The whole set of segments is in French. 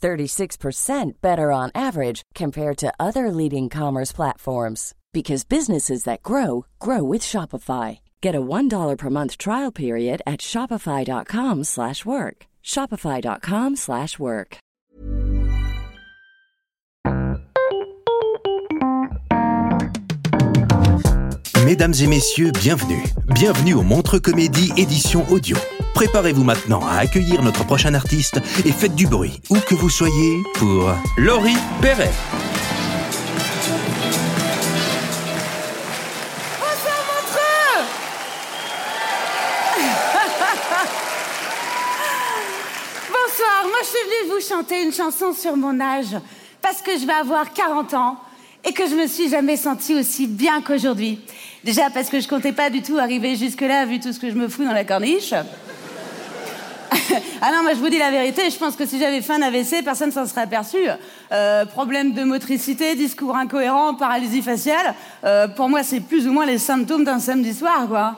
36% better on average compared to other leading commerce platforms because businesses that grow grow with Shopify. Get a $1 per month trial period at shopify.com/work. slash work. shopify.com/work. slash work. Mesdames et messieurs, bienvenue. Bienvenue au Montre Comédie édition audio. Préparez-vous maintenant à accueillir notre prochain artiste et faites du bruit, où que vous soyez, pour Laurie Perret. Bonsoir, moi je suis venue vous chanter une chanson sur mon âge parce que je vais avoir 40 ans et que je me suis jamais sentie aussi bien qu'aujourd'hui. Déjà parce que je comptais pas du tout arriver jusque-là vu tout ce que je me fous dans la corniche. ah non, moi je vous dis la vérité, je pense que si j'avais fait un AVC, personne s'en serait aperçu. Euh, problème de motricité, discours incohérent, paralysie faciale, euh, pour moi c'est plus ou moins les symptômes d'un samedi soir, quoi.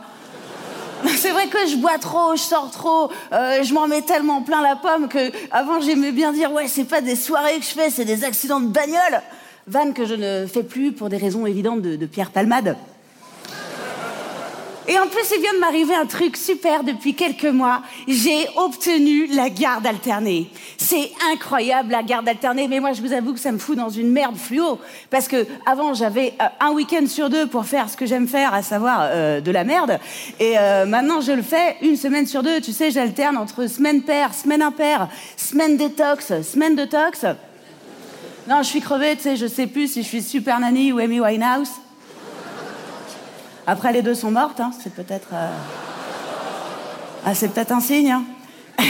C'est vrai que je bois trop, je sors trop, euh, je m'en mets tellement plein la pomme que avant j'aimais bien dire ouais c'est pas des soirées que je fais, c'est des accidents de bagnole. Vanne que je ne fais plus pour des raisons évidentes de, de Pierre Palmade. Et en plus, il vient de m'arriver un truc super depuis quelques mois. J'ai obtenu la garde alternée. C'est incroyable la garde alternée, mais moi je vous avoue que ça me fout dans une merde fluo. Parce que avant j'avais euh, un week-end sur deux pour faire ce que j'aime faire, à savoir euh, de la merde. Et euh, maintenant je le fais une semaine sur deux. Tu sais, j'alterne entre semaine paire, semaine impaire, semaine détox, semaine detox. Non, je suis crevée, tu sais, je sais plus si je suis Super Nanny ou Amy Winehouse. Après, les deux sont mortes, hein, c'est peut-être. euh, Ah, c'est peut-être un signe. hein.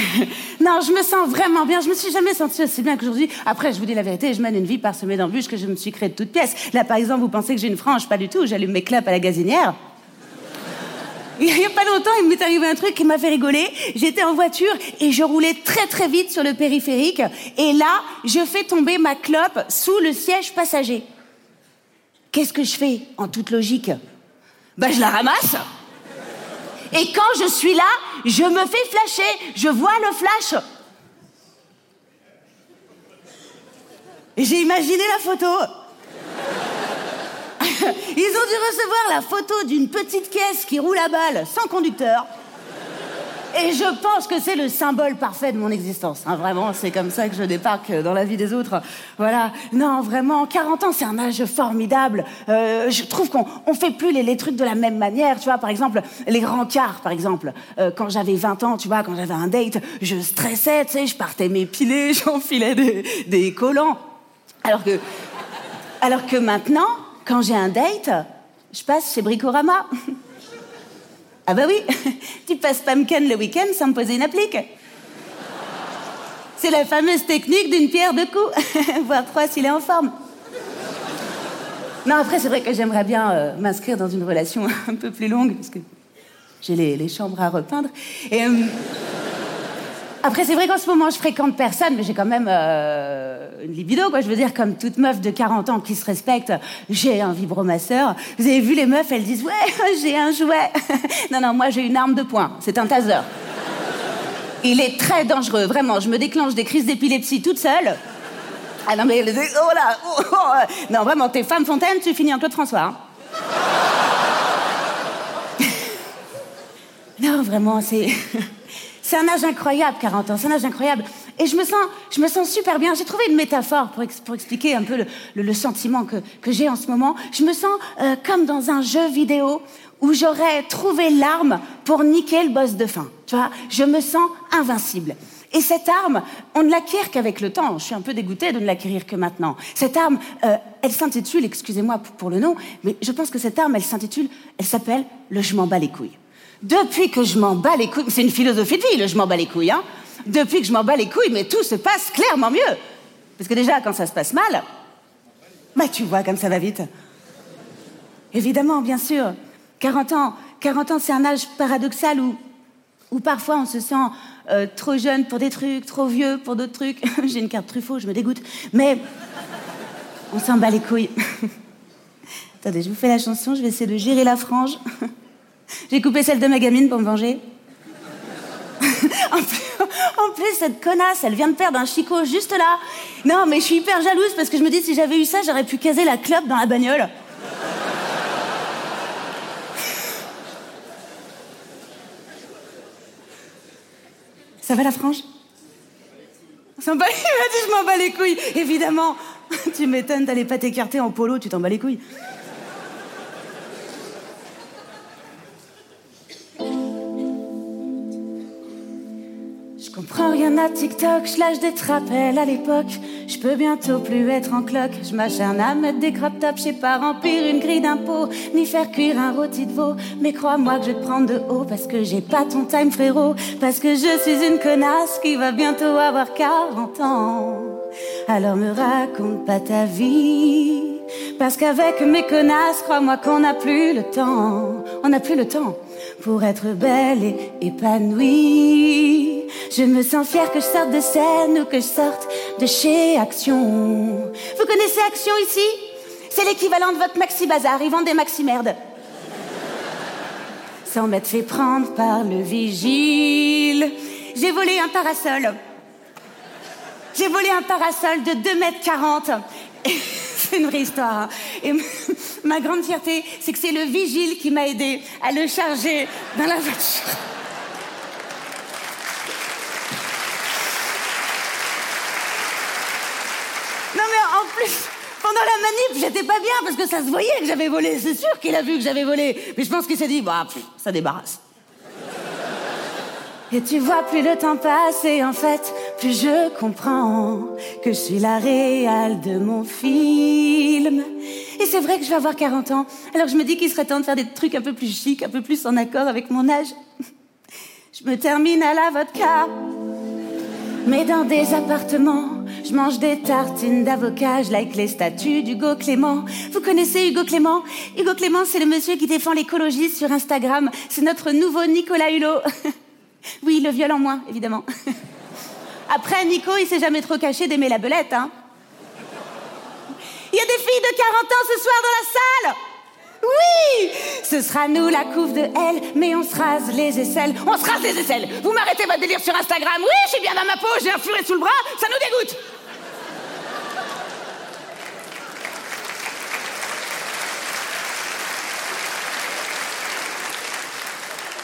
non, je me sens vraiment bien. Je me suis jamais sentie aussi bien qu'aujourd'hui. Après, je vous dis la vérité, je mène une vie parsemée d'embûches que je me suis créée de toutes pièces. Là, par exemple, vous pensez que j'ai une frange Pas du tout. J'allume mes clopes à la gazinière. Il y a pas longtemps, il m'est arrivé un truc qui m'a fait rigoler. J'étais en voiture et je roulais très très vite sur le périphérique. Et là, je fais tomber ma clope sous le siège passager. Qu'est-ce que je fais en toute logique? Ben, je la ramasse. Et quand je suis là, je me fais flasher. Je vois le flash. J'ai imaginé la photo. Ils ont dû recevoir la photo d'une petite caisse qui roule à balle sans conducteur. Et je pense que c'est le symbole parfait de mon existence. hein. Vraiment, c'est comme ça que je débarque dans la vie des autres. Voilà. Non, vraiment, 40 ans, c'est un âge formidable. Euh, je trouve qu'on on fait plus les, les trucs de la même manière. Tu vois, par exemple, les rencarts, par exemple. Euh, quand j'avais 20 ans, tu vois, quand j'avais un date, je stressais, tu sais, je partais m'épiler, j'enfilais des, des collants. Alors que, alors que maintenant, quand j'ai un date, je passe chez Bricorama. Ah bah oui, tu passes Pumpkin le week-end sans me poser une applique. C'est la fameuse technique d'une pierre deux coups, voire trois s'il est en forme. Non, après, c'est vrai que j'aimerais bien euh, m'inscrire dans une relation un peu plus longue, parce que j'ai les, chambres à repeindre. Euh, après, c'est vrai qu'en ce moment, je fréquente personne, mais j'ai quand même euh, une libido, quoi. Je veux dire, comme toute meuf de 40 ans qui se respecte, j'ai un vibromasseur. Vous avez vu les meufs, elles disent, ouais, j'ai un jouet. non, non, moi, j'ai une arme de poing. C'est un taser. Il est très dangereux, vraiment. Je me déclenche des crises d'épilepsie toute seule. Ah non, mais, oh là, oh, oh, euh. non, vraiment, t'es femme fontaine, tu finis en Claude François. hein. non, vraiment, c'est. C'est un âge incroyable, 40 ans, c'est un âge incroyable. Et je me sens, je me sens super bien. J'ai trouvé une métaphore pour, pour expliquer un peu le, le, sentiment que, que j'ai en ce moment. Je me sens euh, comme dans un jeu vidéo où j'aurais trouvé l'arme pour niquer le boss de fin. Tu vois, je me sens invincible. Et cette arme, on ne l'acquiert qu'avec le temps. Je suis un peu dégoûtée de ne l'acquérir que maintenant. Cette arme, euh, elle s'intitule, excusez-moi pour le nom, mais je pense que cette arme, elle s'intitule, elle s'appelle le je m'en bats les couilles. Depuis que je m'en bats les couilles, c'est une philosophie de vie, je m'en bats les couilles, hein. Depuis que je m'en bats les couilles, mais tout se passe clairement mieux. Parce que déjà, quand ça se passe mal, bah tu vois comme ça va vite. Évidemment, bien sûr. 40 ans, 40 ans, c'est un âge paradoxal où, où parfois on se sent euh, trop jeune pour des trucs, trop vieux pour d'autres trucs. J'ai une carte Truffaut, je me dégoûte. Mais on s'en bat les couilles. Attendez, je vous fais la chanson, je vais essayer de gérer la frange. J'ai coupé celle de ma gamine pour me venger. en, plus, cette connasse, elle vient de perdre un chicot juste là. Non, mais je suis hyper jalouse parce que je me dis, si j'avais eu ça, j'aurais pu caser la clope dans la bagnole. Ça va la frange? Il m'a dit je m'en bats les couilles. Évidemment, tu m'étonnes, t'allais pas t'écarter en polo, tu t'en bats les couilles. TikTok, je lâche des trapels à l'époque. Je peux bientôt plus être en cloque. Je m'acharne à mettre des crop tops, je sais pas remplir une grille d'impôts, ni faire cuire un rôti de veau. Mais crois-moi que je vais te prendre de haut parce que j'ai pas ton time, frérot. Parce que je suis une connasse qui va bientôt avoir 40 ans. Alors me raconte pas ta vie. Parce qu'avec mes connasses, crois-moi qu'on n'a plus le temps. On n'a plus le temps pour être belle et épanouie. Je me sens fière que je sorte de scène ou que je sorte de chez Action. Vous connaissez Action ici? C'est l'équivalent de votre Maxi Bazar. Ils vendent des Maxi merdes. Sans m'être fait prendre par le vigile, j'ai volé un parasol. J'ai volé un parasol de 2 mètres 40. c'est une vraie histoire. Hein. Et ma grande fierté, c'est que c'est le vigile qui m'a aidé à le charger dans la voiture. en pendant la manip, j'étais pas bien parce que ça se voyait que j'avais volé. C'est sûr qu'il a vu que j'avais volé. Mais je pense qu'il s'est dit, bah, ça débarrasse. Et tu vois, plus le temps passe et en fait, plus je comprends que je suis la réale de mon film. Et c'est vrai que je vais avoir 40 ans. Alors je me dis qu'il serait temps de faire des trucs un peu plus chics, un peu plus en accord avec mon âge. Je me termine à la vodka, mais dans des appartements je mange des tartines d'avocat, je like les statues d'Hugo Clément. Vous connaissez Hugo Clément? Hugo Clément, c'est le monsieur qui défend l'écologie sur Instagram. C'est notre nouveau Nicolas Hulot. oui, le viol en moins, évidemment. Après, Nico, il s'est jamais trop caché d'aimer la belette, hein. Il y a des filles de 40 ans ce soir dans la salle oui Ce sera nous la couve de elle, mais on se rase les aisselles. On se rase les aisselles Vous m'arrêtez votre délire sur Instagram Oui, je suis bien dans ma peau, j'ai un furet sous le bras, ça nous dégoûte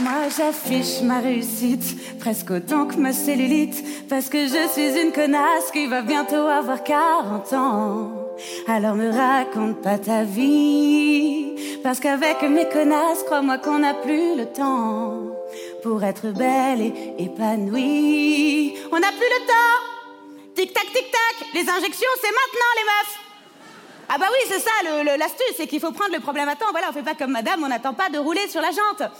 Moi j'affiche ma réussite presque autant que ma cellulite parce que je suis une connasse qui va bientôt avoir 40 ans. Alors me raconte pas ta vie parce qu'avec mes connasses, crois-moi qu'on n'a plus le temps pour être belle et épanouie. On n'a plus le temps. Tic tac tic tac, les injections c'est maintenant les meufs. Ah bah oui, c'est ça l'astuce, c'est qu'il faut prendre le problème à temps. Voilà, on fait pas comme madame, on n'attend pas de rouler sur la jante.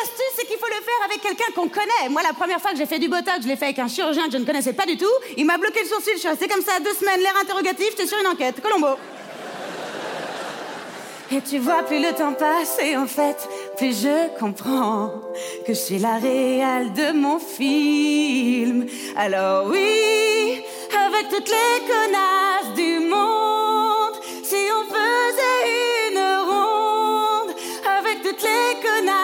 L'astuce, c'est qu'il faut le faire avec quelqu'un qu'on connaît. Moi, la première fois que j'ai fait du botox, je l'ai fait avec un chirurgien que je ne connaissais pas du tout. Il m'a bloqué le sourcil, je suis restée comme ça deux semaines, l'air interrogatif, j'étais sur une enquête. Colombo. Et tu vois, plus le temps passe et en fait, plus je comprends que je suis la réelle de mon film. Alors oui, avec toutes les connasses du monde, si on faisait une ronde, avec toutes les connasses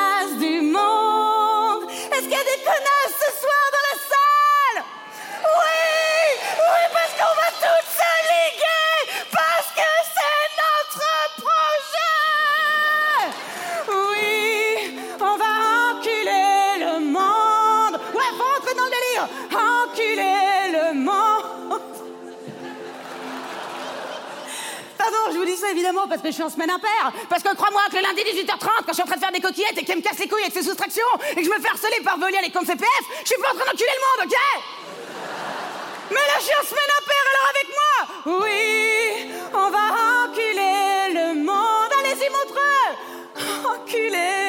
je vous dis ça évidemment parce que je suis en semaine impaire. Parce que crois-moi que le lundi 18h30, quand je suis en train de faire des coquillettes et qu'elle me casse les couilles avec ses soustractions et que je me fais harceler par voler les comptes CPF, je suis pas en train d'enculer le monde, ok? Mais là, je suis en semaine impaire, alors avec moi Oui, on va enculer le monde. Allez-y, montre Enculer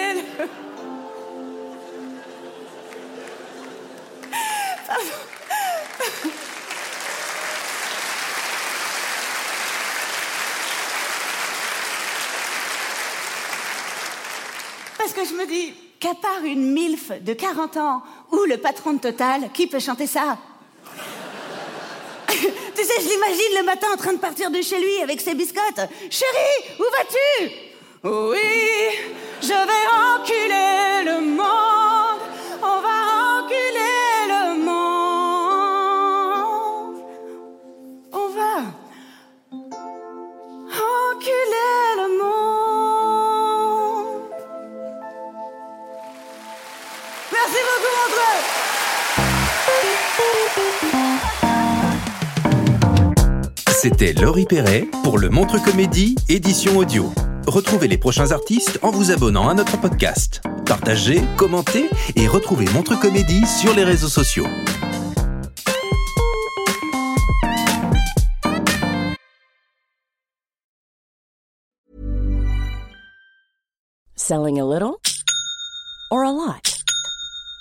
qu'à part une MILF de 40 ans ou le patron de Total, qui peut chanter ça? Tu sais, je l'imagine le matin en train de partir de chez lui avec ses biscottes. Chérie, où vas-tu? Oui, je vais enculer le monde. Merci beaucoup, Montreux. C'était Laurie Perret pour le Montre Comédie édition audio. Retrouvez les prochains artistes en vous abonnant à notre podcast. Partagez, commentez et retrouvez Montre Comédie sur les réseaux sociaux. Selling a little or a lot?